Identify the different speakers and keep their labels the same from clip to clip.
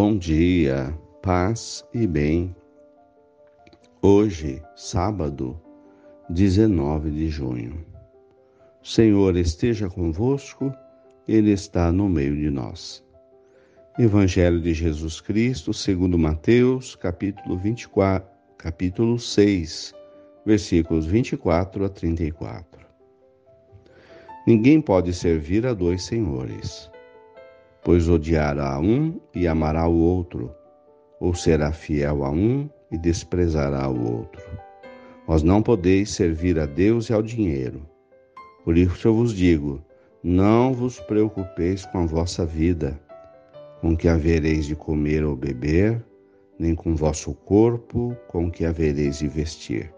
Speaker 1: Bom dia, paz e bem. Hoje, sábado, 19 de junho. O Senhor esteja convosco, Ele está no meio de nós. Evangelho de Jesus Cristo, segundo Mateus, capítulo 24, capítulo 6, versículos 24 a 34. Ninguém pode servir a dois senhores pois odiará um e amará o outro, ou será fiel a um e desprezará o outro. Vós não podeis servir a Deus e ao dinheiro. Por isso eu vos digo: não vos preocupeis com a vossa vida, com que havereis de comer ou beber, nem com vosso corpo, com que havereis de vestir.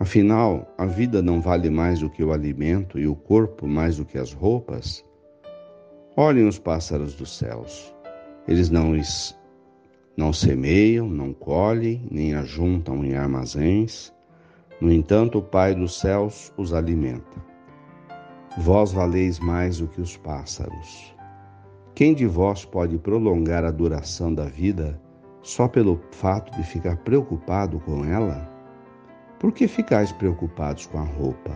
Speaker 1: Afinal, a vida não vale mais do que o alimento e o corpo mais do que as roupas? Olhem os pássaros dos céus. Eles não, não semeiam, não colhem, nem ajuntam em armazéns. No entanto, o Pai dos céus os alimenta. Vós valeis mais do que os pássaros. Quem de vós pode prolongar a duração da vida só pelo fato de ficar preocupado com ela? Por que ficais preocupados com a roupa?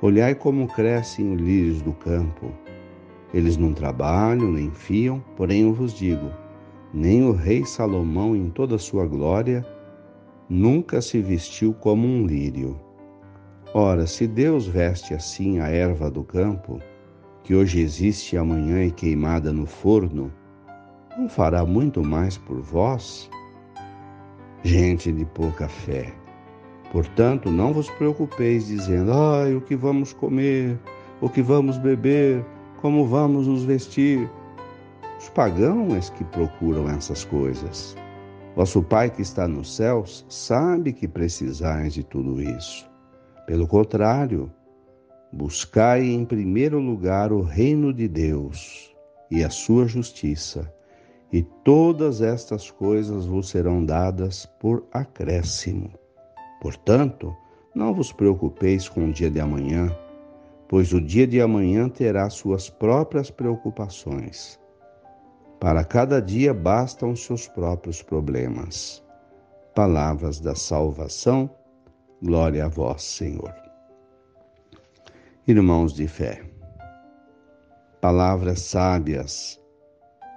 Speaker 1: Olhai como crescem os lírios do campo eles não trabalham nem fiam, porém eu vos digo: nem o rei Salomão, em toda a sua glória, nunca se vestiu como um lírio. Ora, se Deus veste assim a erva do campo, que hoje existe e amanhã é queimada no forno, não fará muito mais por vós? Gente de pouca fé. Portanto, não vos preocupeis dizendo: ai, o que vamos comer, o que vamos beber, como vamos nos vestir. Os pagãos que procuram essas coisas. Vosso Pai que está nos céus sabe que precisais de tudo isso. Pelo contrário, buscai em primeiro lugar o reino de Deus e a sua justiça, e todas estas coisas vos serão dadas por acréscimo. Portanto, não vos preocupeis com o dia de amanhã pois o dia de amanhã terá suas próprias preocupações. Para cada dia bastam seus próprios problemas. Palavras da salvação, glória a vós, Senhor. Irmãos de fé, palavras sábias,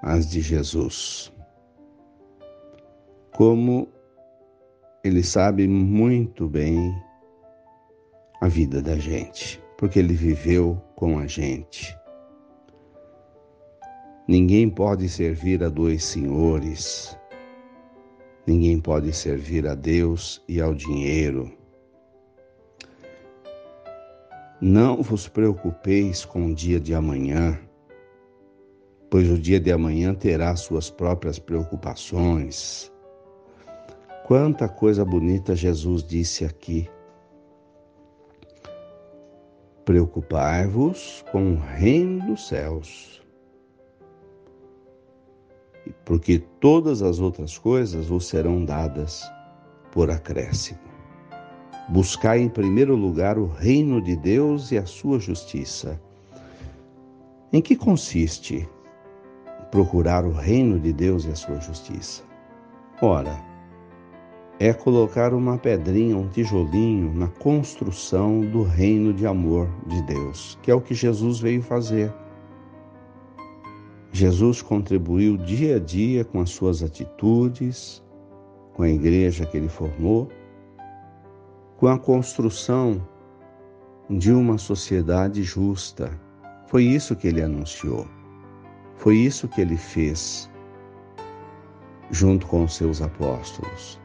Speaker 1: as de Jesus. Como ele sabe muito bem a vida da gente porque ele viveu com a gente. Ninguém pode servir a dois senhores. Ninguém pode servir a Deus e ao dinheiro. Não vos preocupeis com o dia de amanhã, pois o dia de amanhã terá suas próprias preocupações. Quanta coisa bonita Jesus disse aqui. Preocupai-vos com o reino dos céus, porque todas as outras coisas vos serão dadas por acréscimo. Buscai em primeiro lugar o reino de Deus e a sua justiça. Em que consiste procurar o reino de Deus e a sua justiça? Ora, é colocar uma pedrinha, um tijolinho na construção do reino de amor de Deus, que é o que Jesus veio fazer. Jesus contribuiu dia a dia com as suas atitudes, com a igreja que ele formou, com a construção de uma sociedade justa. Foi isso que ele anunciou. Foi isso que ele fez junto com os seus apóstolos.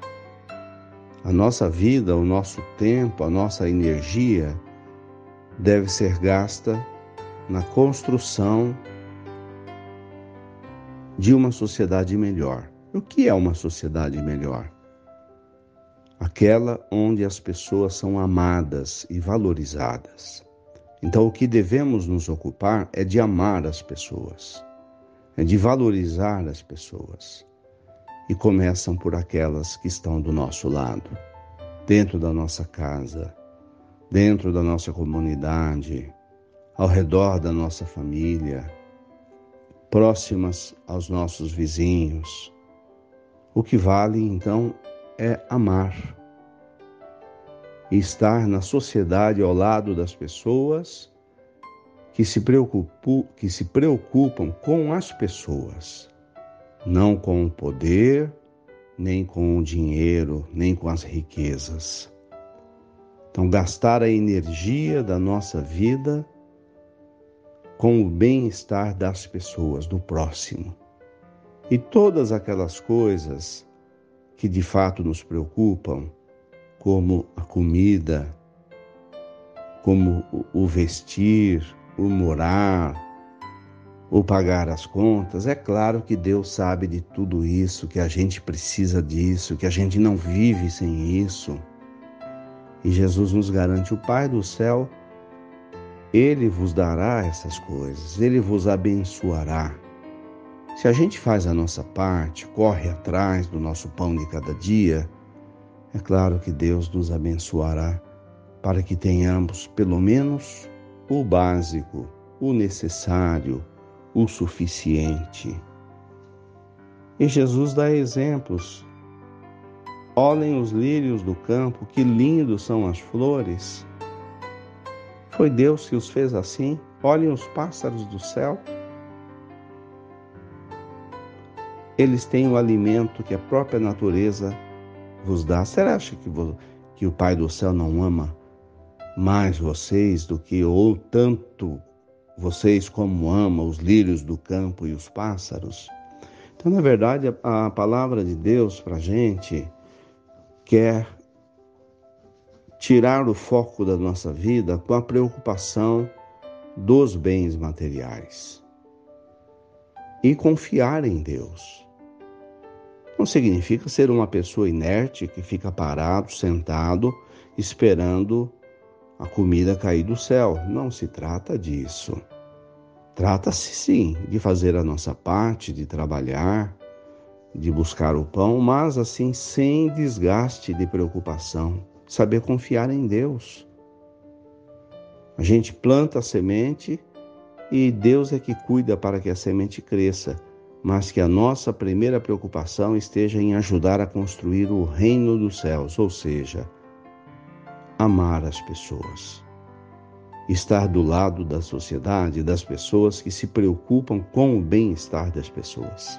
Speaker 1: A nossa vida, o nosso tempo, a nossa energia deve ser gasta na construção de uma sociedade melhor. O que é uma sociedade melhor? Aquela onde as pessoas são amadas e valorizadas. Então, o que devemos nos ocupar é de amar as pessoas, é de valorizar as pessoas e começam por aquelas que estão do nosso lado, dentro da nossa casa, dentro da nossa comunidade, ao redor da nossa família. próximas aos nossos vizinhos. O que vale então é amar e estar na sociedade ao lado das pessoas que se, preocupam, que se preocupam com as pessoas, não com o poder, nem com o dinheiro, nem com as riquezas. Então, gastar a energia da nossa vida com o bem-estar das pessoas, do próximo. E todas aquelas coisas que de fato nos preocupam, como a comida, como o vestir, o morar, o pagar as contas. É claro que Deus sabe de tudo isso, que a gente precisa disso, que a gente não vive sem isso. E Jesus nos garante: o Pai do céu, Ele vos dará essas coisas, Ele vos abençoará. Se a gente faz a nossa parte, corre atrás do nosso pão de cada dia, é claro que Deus nos abençoará para que tenhamos pelo menos o básico, o necessário, o suficiente. E Jesus dá exemplos. Olhem os lírios do campo, que lindos são as flores. Foi Deus que os fez assim. Olhem os pássaros do céu. Eles têm o alimento que a própria natureza vos dá. Será que, que o Pai do céu não ama mais vocês do que ou tanto vocês como ama os lírios do campo e os pássaros? Então, na verdade, a, palavra de Deus para a gente quer tirar o foco da nossa vida com a preocupação dos bens materiais e confiar em Deus. Não significa ser uma pessoa inerte que fica parado, sentado, esperando a comida cair do céu. Não se trata disso. Trata-se sim de fazer a nossa parte, de trabalhar, de buscar o pão, mas assim sem desgaste de preocupação, saber confiar em Deus. A gente planta a semente e Deus é que cuida para que a semente cresça mas que a nossa primeira preocupação esteja em ajudar a construir o reino dos céus, ou seja, amar as pessoas. Estar do lado da sociedade, das pessoas que se preocupam com o bem-estar das pessoas.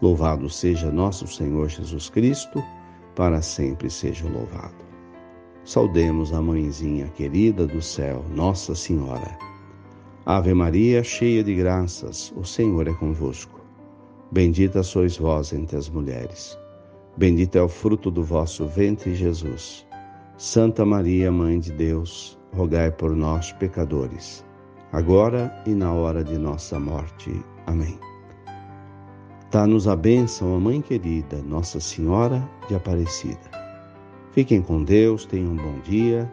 Speaker 1: Louvado seja nosso Senhor Jesus Cristo, para sempre seja louvado. Saudemos a mãezinha querida do céu, Nossa Senhora. Ave Maria, cheia de graças, o Senhor é convosco. Bendita sois vós entre as mulheres. Bendito é o fruto do vosso ventre, Jesus. Santa Maria, Mãe de Deus, rogai por nós, pecadores, agora e na hora de nossa morte. Amém. Dá-nos a bênção, a Mãe querida, Nossa Senhora de Aparecida. Fiquem com Deus, tenham um bom dia,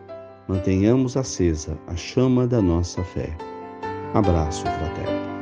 Speaker 1: mantenhamos acesa a chama da nossa fé. Abraço fraterno.